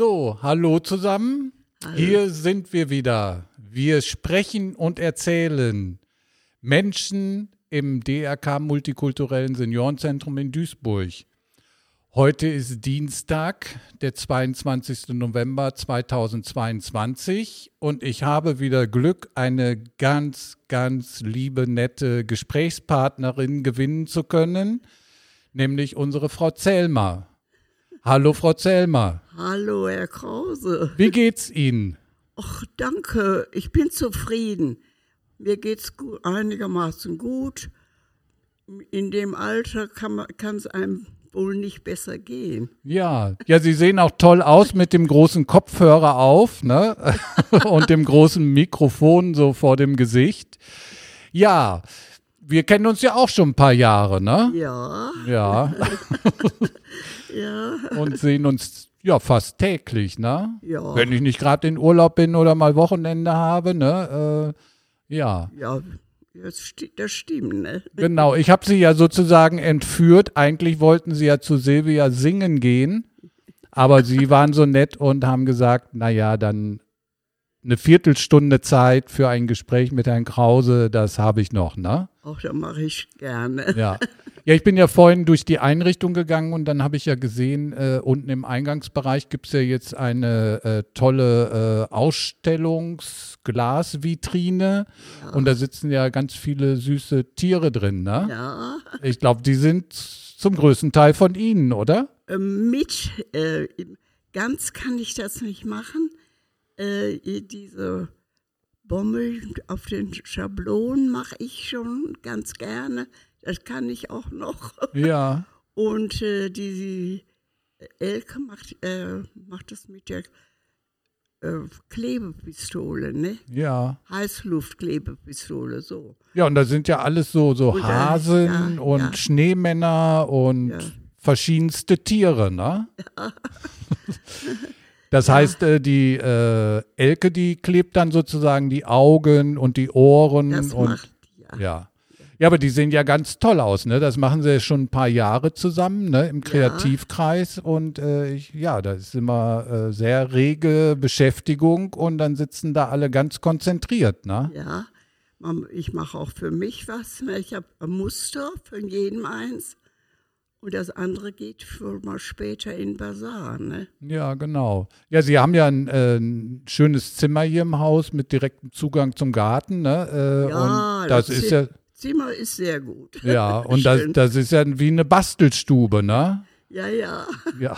So, hallo zusammen. Hallo. Hier sind wir wieder. Wir sprechen und erzählen. Menschen im DRK Multikulturellen Seniorenzentrum in Duisburg. Heute ist Dienstag, der 22. November 2022 und ich habe wieder Glück, eine ganz, ganz liebe, nette Gesprächspartnerin gewinnen zu können, nämlich unsere Frau Zellmer. Hallo, Frau Zellmer. Hallo, Herr Krause. Wie geht's Ihnen? Ach, danke. Ich bin zufrieden. Mir geht's gut, einigermaßen gut. In dem Alter kann es einem wohl nicht besser gehen. Ja, ja, Sie sehen auch toll aus mit dem großen Kopfhörer auf, ne? Und dem großen Mikrofon so vor dem Gesicht. Ja, wir kennen uns ja auch schon ein paar Jahre, ne? Ja, Ja, ja, und sehen uns ja fast täglich, ne? ja. Wenn ich nicht gerade in Urlaub bin oder mal Wochenende habe, ne? Äh, ja. Ja, das, sti das stimmt, ne? Genau, ich habe sie ja sozusagen entführt. Eigentlich wollten sie ja zu Silvia singen gehen, aber sie waren so nett und haben gesagt, naja, dann eine Viertelstunde Zeit für ein Gespräch mit Herrn Krause, das habe ich noch, ne? Auch das mache ich gerne. Ja. Ja, ich bin ja vorhin durch die Einrichtung gegangen und dann habe ich ja gesehen, äh, unten im Eingangsbereich gibt es ja jetzt eine äh, tolle äh, Ausstellungsglasvitrine und da sitzen ja ganz viele süße Tiere drin, ne? Ja, Ich glaube, die sind zum größten Teil von Ihnen, oder? ähm, mit, äh, ganz kann ich das nicht machen. Äh, diese Bommel auf den Schablonen mache ich schon ganz gerne. Das kann ich auch noch. Ja. Und äh, die Elke macht, äh, macht das mit der äh, Klebepistole, ne? Ja. Heißluftklebepistole, so. Ja, und da sind ja alles so, so Und, äh, Hasen ja, und ja. Schneemänner und Ja. verschiedenste Tiere, ne? Das heißt, äh, die äh, Elke, die klebt dann sozusagen die Augen und die Ohren Das und macht die, ja. ja. Ja, aber die sehen ja ganz toll aus, ne? Das machen sie ja schon ein paar Jahre zusammen, ne? Im Kreativkreis und äh, ich, ja, da ist immer äh, sehr rege Beschäftigung und dann sitzen da alle ganz konzentriert, ne? Ja, ich mache auch für mich was. Ne? Ich habe ein Muster von jedem eins. Und das andere geht für mal später in Basar. Ne? Ja, genau. Ja, Sie haben ja ein, äh, ein schönes Zimmer hier im Haus mit direktem Zugang zum Garten, ne? Äh, Ja, und das, das ist ja, Zimmer ist sehr gut. ja, und das, das ist ja wie eine Bastelstube, ne? Ja, ja. Ja.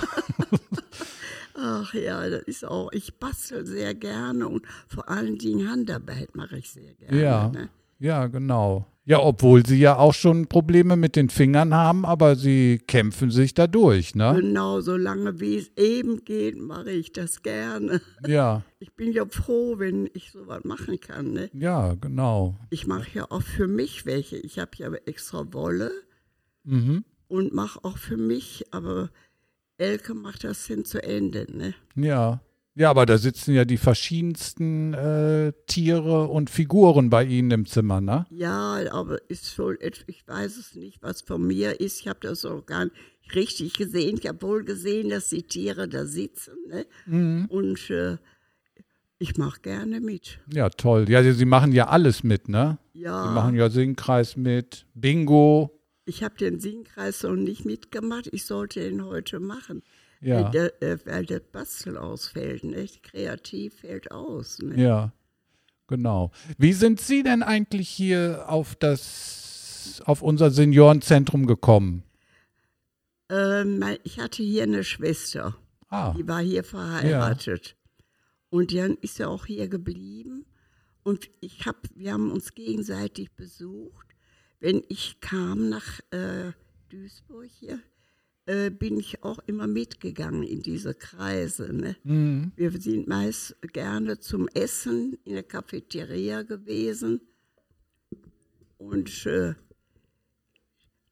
Ach ja, das ist auch. Ich bastel sehr gerne und vor allen Dingen Handarbeit mache ich sehr gerne. Ja. Ne? Ja, genau. Ja, obwohl Sie ja auch schon Probleme mit den Fingern haben, aber Sie kämpfen sich da durch, ne? Genau, solange wie es eben geht, mache ich das gerne. Ja, Ich bin ja froh, wenn ich sowas machen kann. Ne? ja, genau. Ich mache ja auch für mich welche. Ich habe ja extra Wolle Mhm. und mache auch für mich, aber Elke macht das hin zu Ende. Ne? Ja. Ja, aber da sitzen ja die verschiedensten äh, Tiere und Figuren bei Ihnen im Zimmer, ne? Ja, aber ist wohl, ich weiß es nicht, was von mir ist. Ich habe das auch gar nicht richtig gesehen. Ich habe wohl gesehen, dass die Tiere da sitzen. Ne? Mhm. Und äh, ich mache gerne mit. Ja, toll. Ja, Sie, Sie machen ja alles mit, ne? Ja, Sie machen ja Singkreis mit, Bingo. ich habe den Singkreis noch nicht mitgemacht. Ich sollte den heute machen. Ja, Weil, der, äh, weil das Bastel ausfällt. Ne? Kreativ fällt aus. Ne? ja, genau. Wie sind Sie denn eigentlich hier auf das, auf unser Seniorenzentrum gekommen? Ähm, ich hatte hier eine Schwester. Ah, Die war hier verheiratet. Und dann ist er auch hier geblieben. Und ich hab, wir haben uns gegenseitig besucht. Wenn ich kam nach äh, Duisburg hier, äh, bin ich auch immer mitgegangen in diese Kreise. Ne? mhm. Wir sind meist gerne zum Essen in der Cafeteria gewesen. Und äh,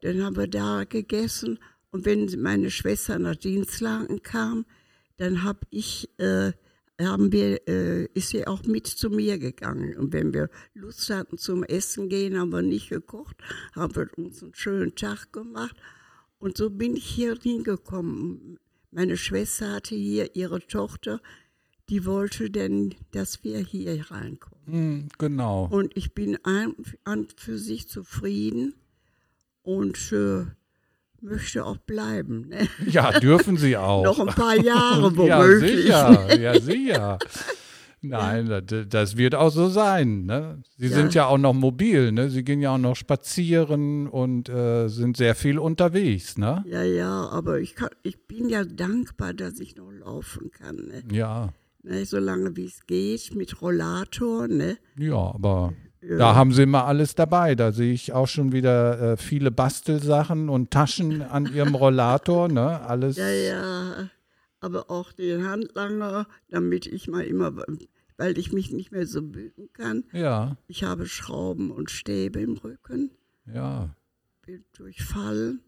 dann haben wir da gegessen. Und wenn meine Schwester nach Dienstlagen kam, dann hab ich, äh, haben wir, äh, ist sie auch mit zu mir gegangen. Und wenn wir Lust hatten zum Essen gehen, haben wir nicht gekocht, haben wir uns einen schönen Tag gemacht. Und so bin ich hier hingekommen. meine Schwester hatte hier ihre Tochter, die wollte denn, dass wir hier reinkommen. Hm, genau. Und ich bin an, an für sich zufrieden und äh, möchte auch bleiben. Ne? Ja, dürfen Sie auch. Noch ein paar Jahre ja, womöglich. sicher. Ja, sicher. Nein, das, das wird auch so sein. Ne? Sie Ja. sind ja auch noch mobil. Ne? Sie gehen ja auch noch spazieren und äh, sind sehr viel unterwegs. Ne? Ja, ja, aber ich, kann, ich bin ja dankbar, dass ich noch laufen kann. Ne? Ja, Ne, solange wie es geht, mit Rollator. Ne? ja, aber Ja. da haben Sie immer alles dabei. Da sehe ich auch schon wieder äh, viele Bastelsachen und Taschen an Ihrem Rollator. Ne? Alles. Ja, ja, aber auch den Handlanger, damit ich mal immer, weil ich mich nicht mehr so bücken kann. Ja, Ich habe Schrauben und Stäbe im Rücken, ja. bin durchfallen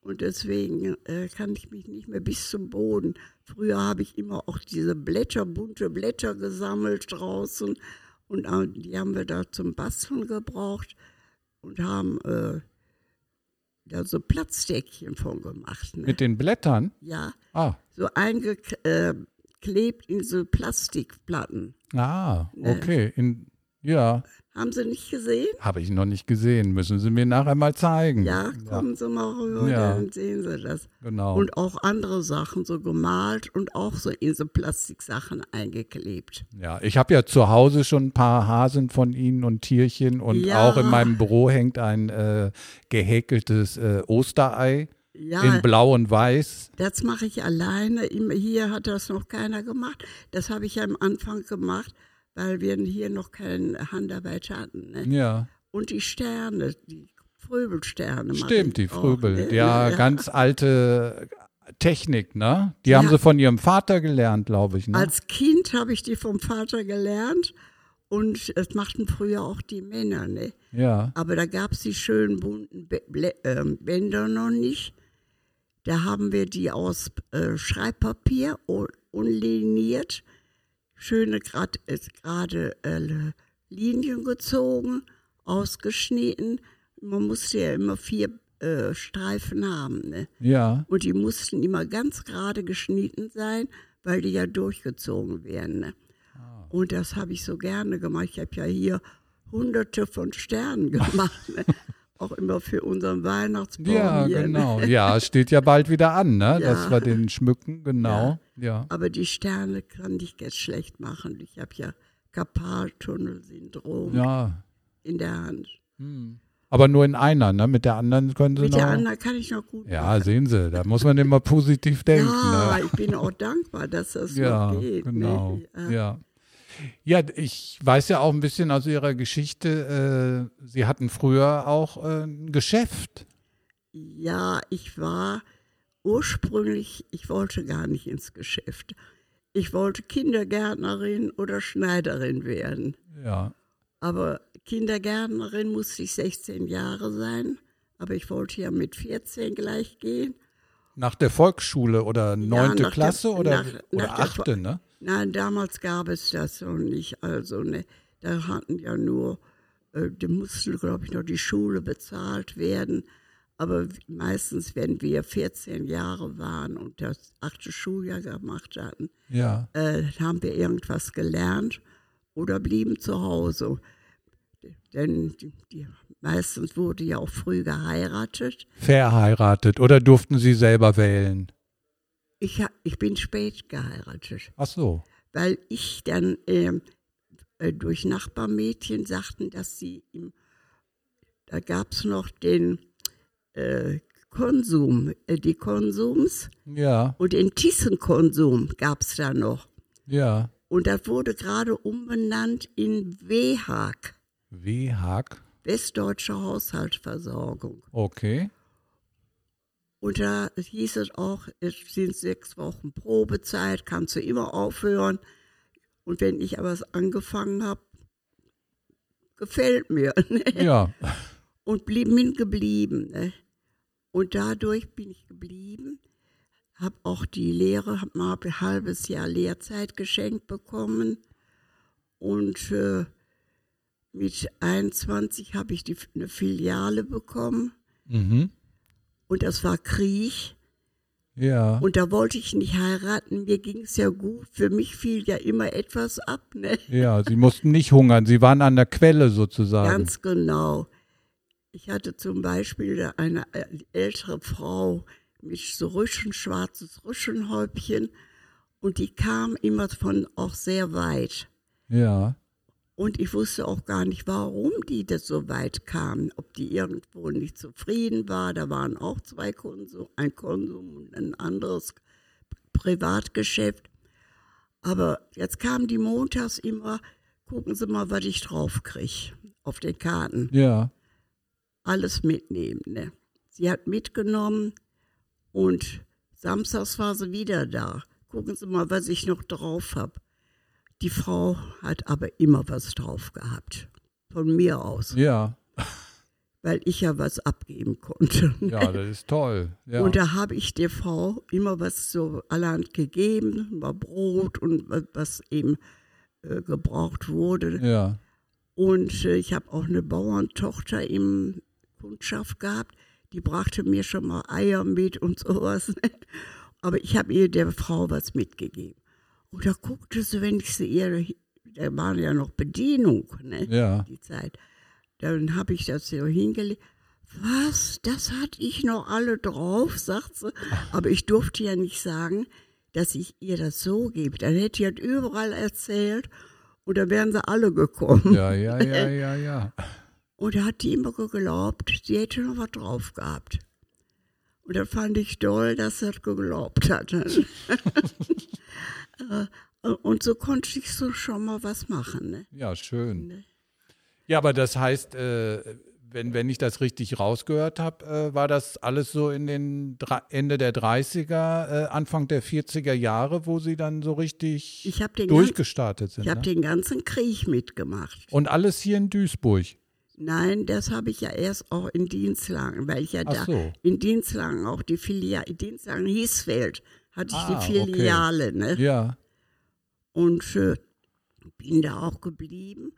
und deswegen äh, kann ich mich nicht mehr bis zum Boden. Früher habe ich immer auch diese Blätter, bunte Blätter gesammelt draußen und äh, die haben wir da zum Basteln gebraucht und haben äh, da so Platzdeckchen von gemacht. Ne? Mit den Blättern? ja, Ah, so eingeklebt in so Plastikplatten. ah, okay. In, ja, Haben Sie nicht gesehen? habe ich noch nicht gesehen. Müssen Sie mir nachher mal zeigen. Ja, kommen Sie mal rüber, Ja. dann sehen Sie das. Genau. Und auch andere Sachen so gemalt und auch so in so Plastiksachen eingeklebt. Ja, ich habe ja zu Hause schon ein paar Hasen von Ihnen und Tierchen und Ja. auch in meinem Büro hängt ein äh, gehäkeltes äh, Osterei Ja, in Blau und Weiß. das mache ich alleine. Hier hat das noch keiner gemacht. Das habe ich ja am Anfang gemacht, weil wir hier noch keine Handarbeit hatten. Ne? Ja, Und die Sterne, die Fröbelsterne. stimmt, die auch, Fröbel. ne? Ja, ganz alte Technik, ne? Die haben Ja. sie von ihrem Vater gelernt, glaube ich. Ne? Als Kind habe ich die vom Vater gelernt und das machten früher auch die Männer. Ne? ja, Aber da gab es die schönen bunten ähm, Bänder noch nicht. Da haben wir die aus äh, Schreibpapier un- unliniert, schöne gerade äh, Linien gezogen, ausgeschnitten. Man musste ja immer vier äh, Streifen haben. Ne? ja. Und die mussten immer ganz gerade geschnitten sein, weil die ja durchgezogen werden. Ne? Ah. Und das habe ich so gerne gemacht. Ich habe ja hier hunderte von Sternen gemacht. Ne? Auch immer für unseren Weihnachtsbaum. Ja, hier, genau. Ne? Ja, es steht ja bald wieder an, ne? Dass Ja. wir den schmücken, genau. Ja. Aber die Sterne kann ich jetzt schlecht machen. Ich habe ja Karpaltunnelsyndrom Ja. in der Hand. Aber nur in einer, ne? Mit der anderen können sie Mit noch. der anderen kann ich noch gut ja, machen. sehen Sie, da muss man immer positiv denken. Ja, ne? ich bin auch dankbar, dass das Ja, noch geht. genau. Ne? Ja. Ja. Ja, ich weiß ja auch ein bisschen aus Ihrer Geschichte, äh, Sie hatten früher auch äh, ein Geschäft. Ja, ich war ursprünglich, ich wollte gar nicht ins Geschäft. Ich wollte Kindergärtnerin oder Schneiderin werden. Ja. Aber Kindergärtnerin musste ich 16 Jahre sein. Aber ich wollte ja mit 14 gleich gehen. Nach der Volksschule oder neunte der- Klasse oder, nach- oder nach der achte, ne? Nein, damals gab es das noch nicht. Also, ne, da hatten ja nur, äh, da musste, glaube ich, noch die Schule bezahlt werden. Aber meistens, wenn wir 14 Jahre waren und das achte Schuljahr gemacht hatten, Ja. äh, haben wir irgendwas gelernt oder blieben zu Hause. Denn die, die, meistens wurde ja auch früh geheiratet. Verheiratet oder durften Sie selber wählen? Ich, ich bin spät geheiratet. Ach so. weil ich dann ähm, äh, durch Nachbarmädchen sagten, dass sie im, da gab es noch den äh, Konsum, äh, die Konsums Ja, und den Thyssen-Konsum gab es da noch. ja. Und das wurde gerade umbenannt in WHAG, W-Hack. Westdeutsche Haushaltsversorgung. Okay. Und da hieß es auch, es sind sechs Wochen Probezeit, kannst du immer aufhören. Und wenn ich aber angefangen habe, gefällt mir. Ne? Ja. Und blieb, bin geblieben. Ne? Und dadurch bin ich geblieben, habe auch die Lehre, habe mal ein halbes Jahr Lehrzeit geschenkt bekommen. Und äh, mit 21 habe ich die, eine Filiale bekommen. Mhm. Und das war Krieg. Ja. Und da wollte ich nicht heiraten, mir ging es ja gut. Für mich fiel ja immer etwas ab, ne? Ja, Sie mussten nicht hungern, Sie waren an der Quelle sozusagen. Ganz genau. Ich hatte zum Beispiel eine ältere Frau mit so Rüschen, schwarzes Rüschenhäubchen und die kam immer von auch sehr weit. Ja. Und ich wusste auch gar nicht, warum die das so weit kamen. Ob die irgendwo nicht zufrieden war. Da waren auch zwei Konsum, ein Konsum und ein anderes Privatgeschäft. Aber jetzt kamen die montags immer, gucken Sie mal, was ich drauf kriege auf den Karten. Ja. Alles mitnehmen. Ne? Sie hat mitgenommen und samstags war sie wieder da. Gucken Sie mal, was ich noch drauf habe. Die Frau hat aber immer was drauf gehabt. Von mir aus. Ja. Weil ich ja was abgeben konnte. Ja, das ist toll. Ja. Und da habe ich der Frau immer was so allerhand gegeben, war Brot und was eben äh, gebraucht wurde. Ja. Und äh, ich habe auch eine Bauerntochter im Kundschaft gehabt, die brachte mir schon mal Eier mit und sowas. Aber ich habe ihr der Frau was mitgegeben. Und da guckte sie, wenn ich sie ihr, da war ja noch Bedienung, ne? Ja. Die Zeit. Dann habe ich das so hingelegt. Was? Das hatte ich noch alle drauf, sagt sie. Aber ich durfte ja nicht sagen, dass ich ihr das so gebe. Dann hätte ich das überall erzählt und dann wären sie alle gekommen. Ja, ja, ja, ja, ja. Und da hat die immer geglaubt, sie hätte noch was drauf gehabt. Und da fand ich toll, dass er geglaubt hat. Äh, und so konnte ich so schon mal was machen. Ne? Ja, schön. Ja, aber das heißt, äh, wenn, wenn ich das richtig rausgehört habe, äh, war das alles so in den Ende der 30er, äh, Anfang der 40er Jahre, wo Sie dann so richtig durchgestartet sind. Ich habe ne? den ganzen Krieg mitgemacht. Und alles hier in Duisburg? Nein, das habe ich ja erst auch in Dienstlagen, weil ich ja Ach da so. in Dienstlagen auch die Filiale, in Dienstlagen Hiesfeld hatte ich Ah, die Filiale, ne? Ja. Und äh, bin da auch geblieben.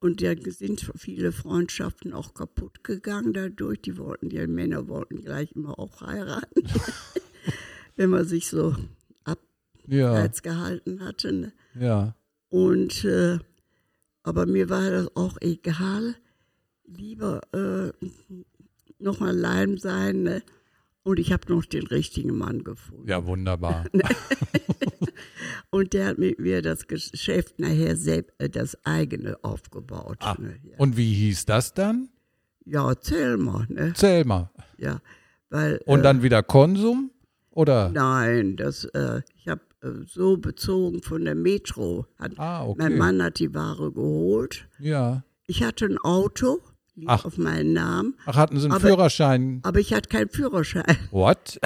Und da sind viele Freundschaften auch kaputt gegangen dadurch. Die wollten, die Männer wollten gleich immer auch heiraten, wenn man sich so Ja, abseits gehalten hatte. Ne? ja. Und äh, aber mir war das auch egal. Lieber äh, noch allein sein. Ne? Und ich habe noch den richtigen Mann gefunden. Ja, wunderbar. Und der hat mit mir das Geschäft nachher selbst, äh, das eigene aufgebaut. Ah, Ne? Ja. Und wie hieß das dann? ja, mal. Ne? Mal. Ja, weil, Und äh, dann wieder Konsum? Oder? Nein, das, äh, ich habe äh, so bezogen von der Metro. Hat, Ah, okay. Mein Mann hat die Ware geholt. Ja. Ich hatte ein Auto, lief Ach. auf meinen Namen, Ach, hatten Sie einen Aber- Führerschein? aber ich hatte keinen Führerschein. What?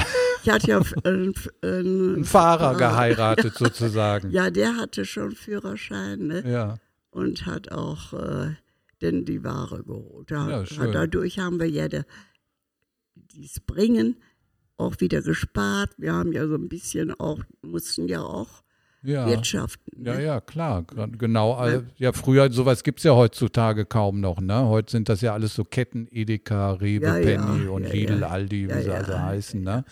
Ich hatte ja äh, einen Ein Fahrer geheiratet sozusagen. Ja, der hatte schon Führerschein ne? Ja. und hat auch äh, denn die Ware geholt. Da, Ja, schön. dadurch haben wir ja der, dies Bringen auch wieder gespart. Wir haben ja so ein bisschen auch, mussten ja auch Ja. wirtschaften. Ja, ne? ja, klar. Gra- Genau. all- Ja, früher, sowas gibt es ja heutzutage kaum noch. Ne? Heute sind das ja alles so Ketten, Edeka, Rewe, Ja, ja, Penny und ja, Lidl, ja. Aldi, wie Ja, sie ja. also heißen. Ne?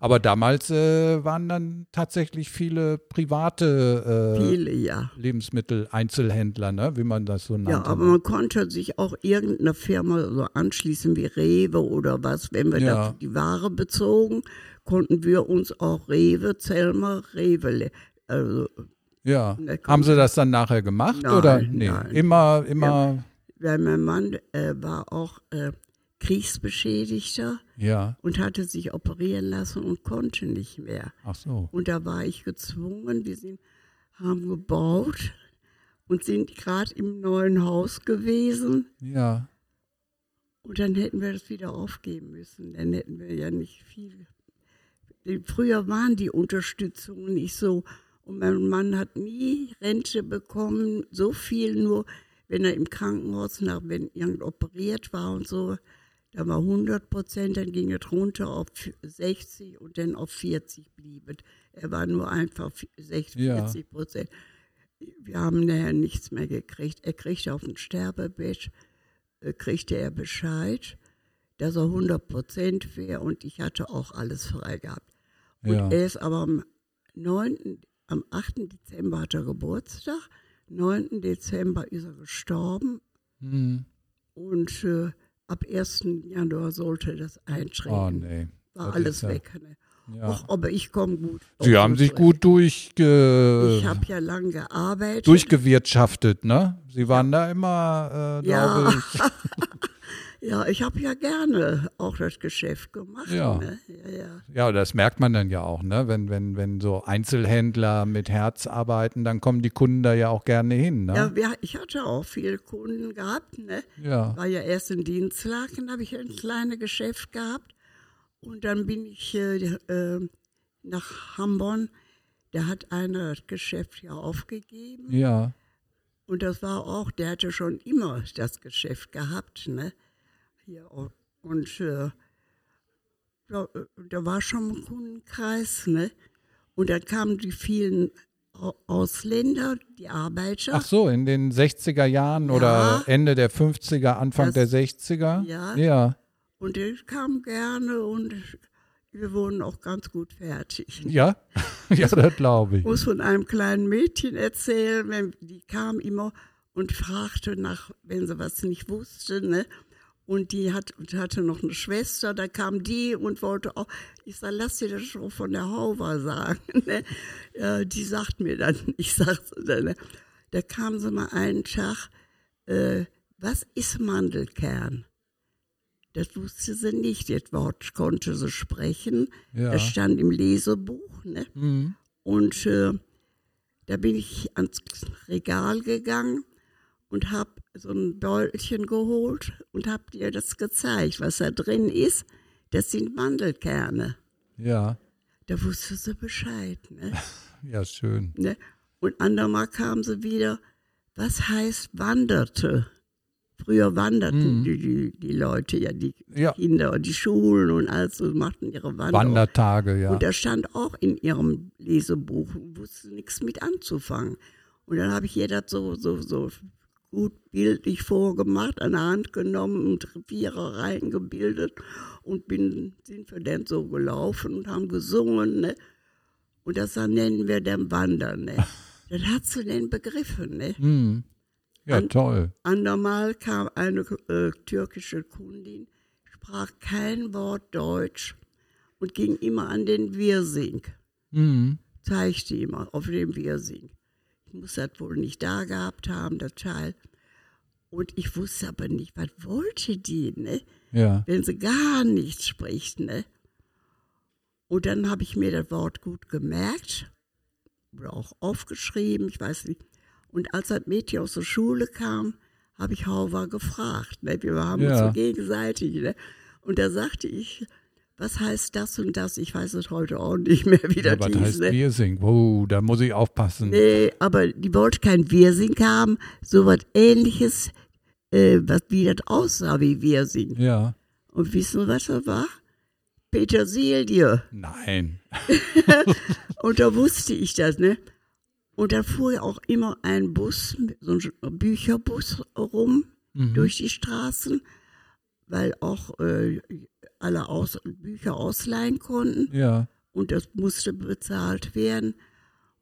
Aber damals äh, waren dann tatsächlich viele private äh, Viele, ja. Lebensmittel-Einzelhändler, ne? wie man das so nannte. Ja, aber ne? man konnte sich auch irgendeiner Firma so anschließen wie Rewe oder was. Wenn wir Ja. die Ware bezogen, konnten wir uns auch Rewe, Zelmer, Rewe, also ja. Haben Sie das dann nachher gemacht? Nein, oder? Nee, nein. immer, immer, weil mein Mann äh, war auch äh, Kriegsbeschädigter ja. und hatte sich operieren lassen und konnte nicht mehr. Ach so. Und da war ich gezwungen, wir sind, haben gebaut und sind gerade im neuen Haus gewesen. Ja. Und dann hätten wir das wieder aufgeben müssen. Dann hätten wir ja nicht viel. Früher waren die Unterstützungen nicht so. Und mein Mann hat nie Rente bekommen, so viel nur, wenn er im Krankenhaus, nach, wenn irgend operiert war und so, da war 100 Prozent, dann ging es runter auf 60 und dann auf 40 blieb es. Er war nur einfach 60, Ja. 40 Prozent. Wir haben nachher nichts mehr gekriegt. Er kriegte auf dem Sterbebett, äh, kriegte er Bescheid, dass er 100 Prozent wäre und ich hatte auch alles frei gehabt. Und Ja. er ist aber am 9., am 8. Dezember hat er Geburtstag, 9. Dezember ist er gestorben Hm. und äh, ab 1. Januar sollte das eintreten. Oh nee. War das alles ja- weg. Ne? Ja. Och, aber ich komme gut. Sie haben sich gut durchge Ich habe ja lange gearbeitet. durchgewirtschaftet, ne? Sie waren da immer, äh, Ja. glaube ich. ja, ich habe ja gerne auch das Geschäft gemacht. Ja. Ne? Ja, ja. Ja, das merkt man dann ja auch, ne? Wenn, wenn, wenn so Einzelhändler mit Herz arbeiten, dann kommen die Kunden da ja auch gerne hin, ne? Ja, wir, ich hatte auch viele Kunden gehabt. Ne? Ja. War ja erst in Dienstlaken, habe ich ein kleines Geschäft gehabt. Und dann bin ich äh, äh, nach Hamburg. Der hat einer das Geschäft ja aufgegeben. Ja. Und das war auch, der hatte schon immer das Geschäft gehabt. Ne? Hier, und äh, ja, äh, da war schon ein Kundenkreis. Ne? Und dann kamen die vielen Au- Ausländer, die Arbeiter. Ach so, in den 60er Jahren Ja. oder Ende der 50er, Anfang Das- der 60er? Ja. Ja. Und die kamen gerne und wir wurden auch ganz gut fertig. Ja, ja das glaube ich. Ich muss von einem kleinen Mädchen erzählen, wenn, die kam immer und fragte nach, wenn sie was nicht wusste, ne? Und die hat, hatte noch eine Schwester, da kam die und wollte auch, ich sag, lass dir das schon von der Hauber sagen. Ne? Ja, die sagt mir dann, ich sag's dann, ne? da kam sie mal einen Tag, äh, was ist Mandelkern? Das wusste sie nicht, das Wort konnte sie sprechen. Ja. Das stand im Lesebuch. Ne? Mhm. Und äh, da bin ich ans Regal gegangen und habe so ein Beutelchen geholt und habe dir das gezeigt, was da drin ist. Das sind Mandelkerne. Ja. Da wusste sie Bescheid. Ne? Ja, schön. ne? Und andermal kam sie wieder, was heißt wanderte? Früher wanderten die, die, die Leute, ja, die Ja. Kinder und die Schulen und alles so machten ihre Wanderung. Wandertage, ja. Und da stand auch in ihrem Lesebuch, wusste nichts mit anzufangen. Und dann habe ich ihr das so, so, so gut bildlich vorgemacht, an der Hand genommen und Vierer reingebildet und bin, sind wir dann so gelaufen und haben gesungen. Ne? Und das dann nennen wir dann Wandern. Ne? das hat sie denn begriffen. Ne? Mhm. Ja, An- toll. Andermal kam eine äh, türkische Kundin, sprach kein Wort Deutsch und ging immer an den Wirsing, Mhm. zeigte immer auf dem Wirsing. Ich muss das wohl nicht da gehabt haben, das Teil. Und ich wusste aber nicht, was wollte die, ne? Ja. wenn sie gar nichts spricht. Ne? Und dann habe ich mir das Wort gut gemerkt oder auch aufgeschrieben, ich weiß nicht. Und als das Mädchen aus der Schule kam, habe ich Hauwa gefragt. Ne? Wir haben uns Ja. so gegenseitig. Ne? Und da sagte ich, was heißt das und das? Ich weiß es heute auch nicht mehr, wie ja das was hieß. heißt Ne? Wirsing? Wow, da muss ich aufpassen. Nee, aber die wollte kein Wirsing haben, so was ähnliches, äh, was wie das aussah wie Wirsing. Ja. Und wissen Sie, was das war? Petersilie. Nein. Und da wusste ich das, ne? Und da fuhr ja auch immer ein Bus, so ein Bücherbus rum Mhm. durch die Straßen, weil auch äh, alle aus, Bücher ausleihen konnten Ja. und das musste bezahlt werden.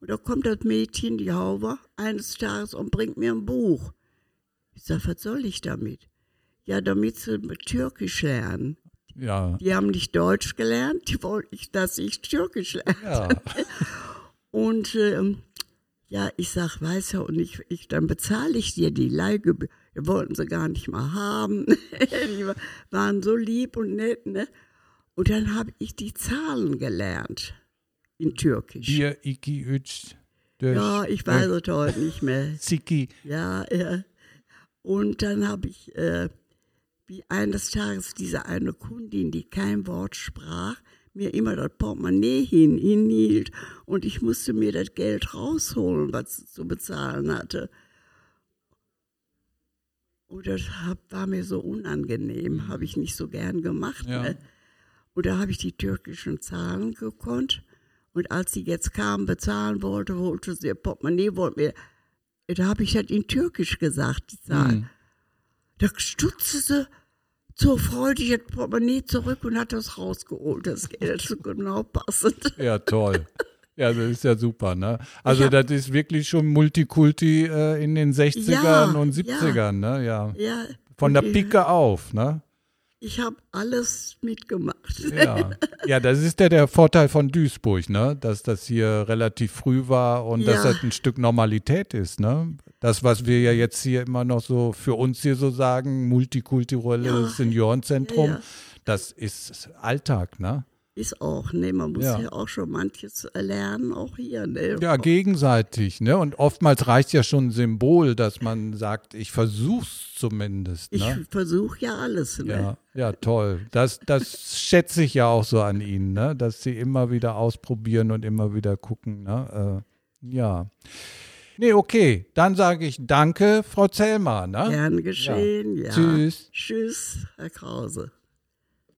Und da kommt das Mädchen, die Hauber, eines Tages und bringt mir ein Buch. Ich sag, was soll ich damit? Ja, damit sie Türkisch lernen. Ja. Die haben nicht Deutsch gelernt, die wollten dass ich Türkisch lerne. Ja. Und ähm, ja, ich sag, weiß ja, und ich, ich dann bezahle ich dir die Leihgebühr. Die wollten sie gar nicht mal haben. die wa- waren so lieb und nett, ne? Und dann habe ich die Zahlen gelernt in Türkisch. Hier, iki, üç, döş, ja, ich weiß es heute nicht mehr. Ziki. Ja, ja. Und dann habe ich, äh, wie eines Tages diese eine Kundin, die kein Wort sprach, mir immer das Portemonnaie hin, hinhielt und ich musste mir das Geld rausholen, was sie zu bezahlen hatte. Und das war mir so unangenehm, habe ich nicht so gern gemacht. Ja. Ne? Und da habe ich die türkischen Zahlen gekonnt. Und als sie jetzt kam, bezahlen wollte, wollte sie ihr Portemonnaie, wollte mir, da habe ich das in Türkisch gesagt, die Zahlen. Mhm. Da stutzte sie, so freudig das Portemonnaie zurück und hat das rausgeholt. Das Geld so genau passend. Ja, toll. Ja, das ist ja super, ne? Also hab- das ist wirklich schon Multikulti äh, in den 60ern Ja, und ja. 70ern, ne? Ja. Ja, Von der Pike auf, ne? Ich habe alles mitgemacht. Ja. ja, das ist ja der Vorteil von Duisburg, ne? Dass das hier relativ früh war und dass Ja. das ein Stück Normalität ist, ne? Das, was wir ja jetzt hier immer noch so für uns hier so sagen, multikulturelles Ja. Seniorenzentrum, ja. das ist Alltag, ne? Ist auch, ne? Man muss Ja. ja, auch schon manches lernen, auch hier, ne? Ja, gegenseitig, ne? Und oftmals reicht ja schon ein Symbol, dass man sagt, ich versuch's zumindest, Ich ne? versuche ja alles, ne? Ja, ja, toll. Das, das schätze ich ja auch so an Ihnen, ne? Dass Sie immer wieder ausprobieren und immer wieder gucken, ne? Äh, ja. Nee, okay. Dann sage ich danke, Frau Zellmer, ne? Gern geschehen, ja. Tschüss. Tschüss, Herr Krause.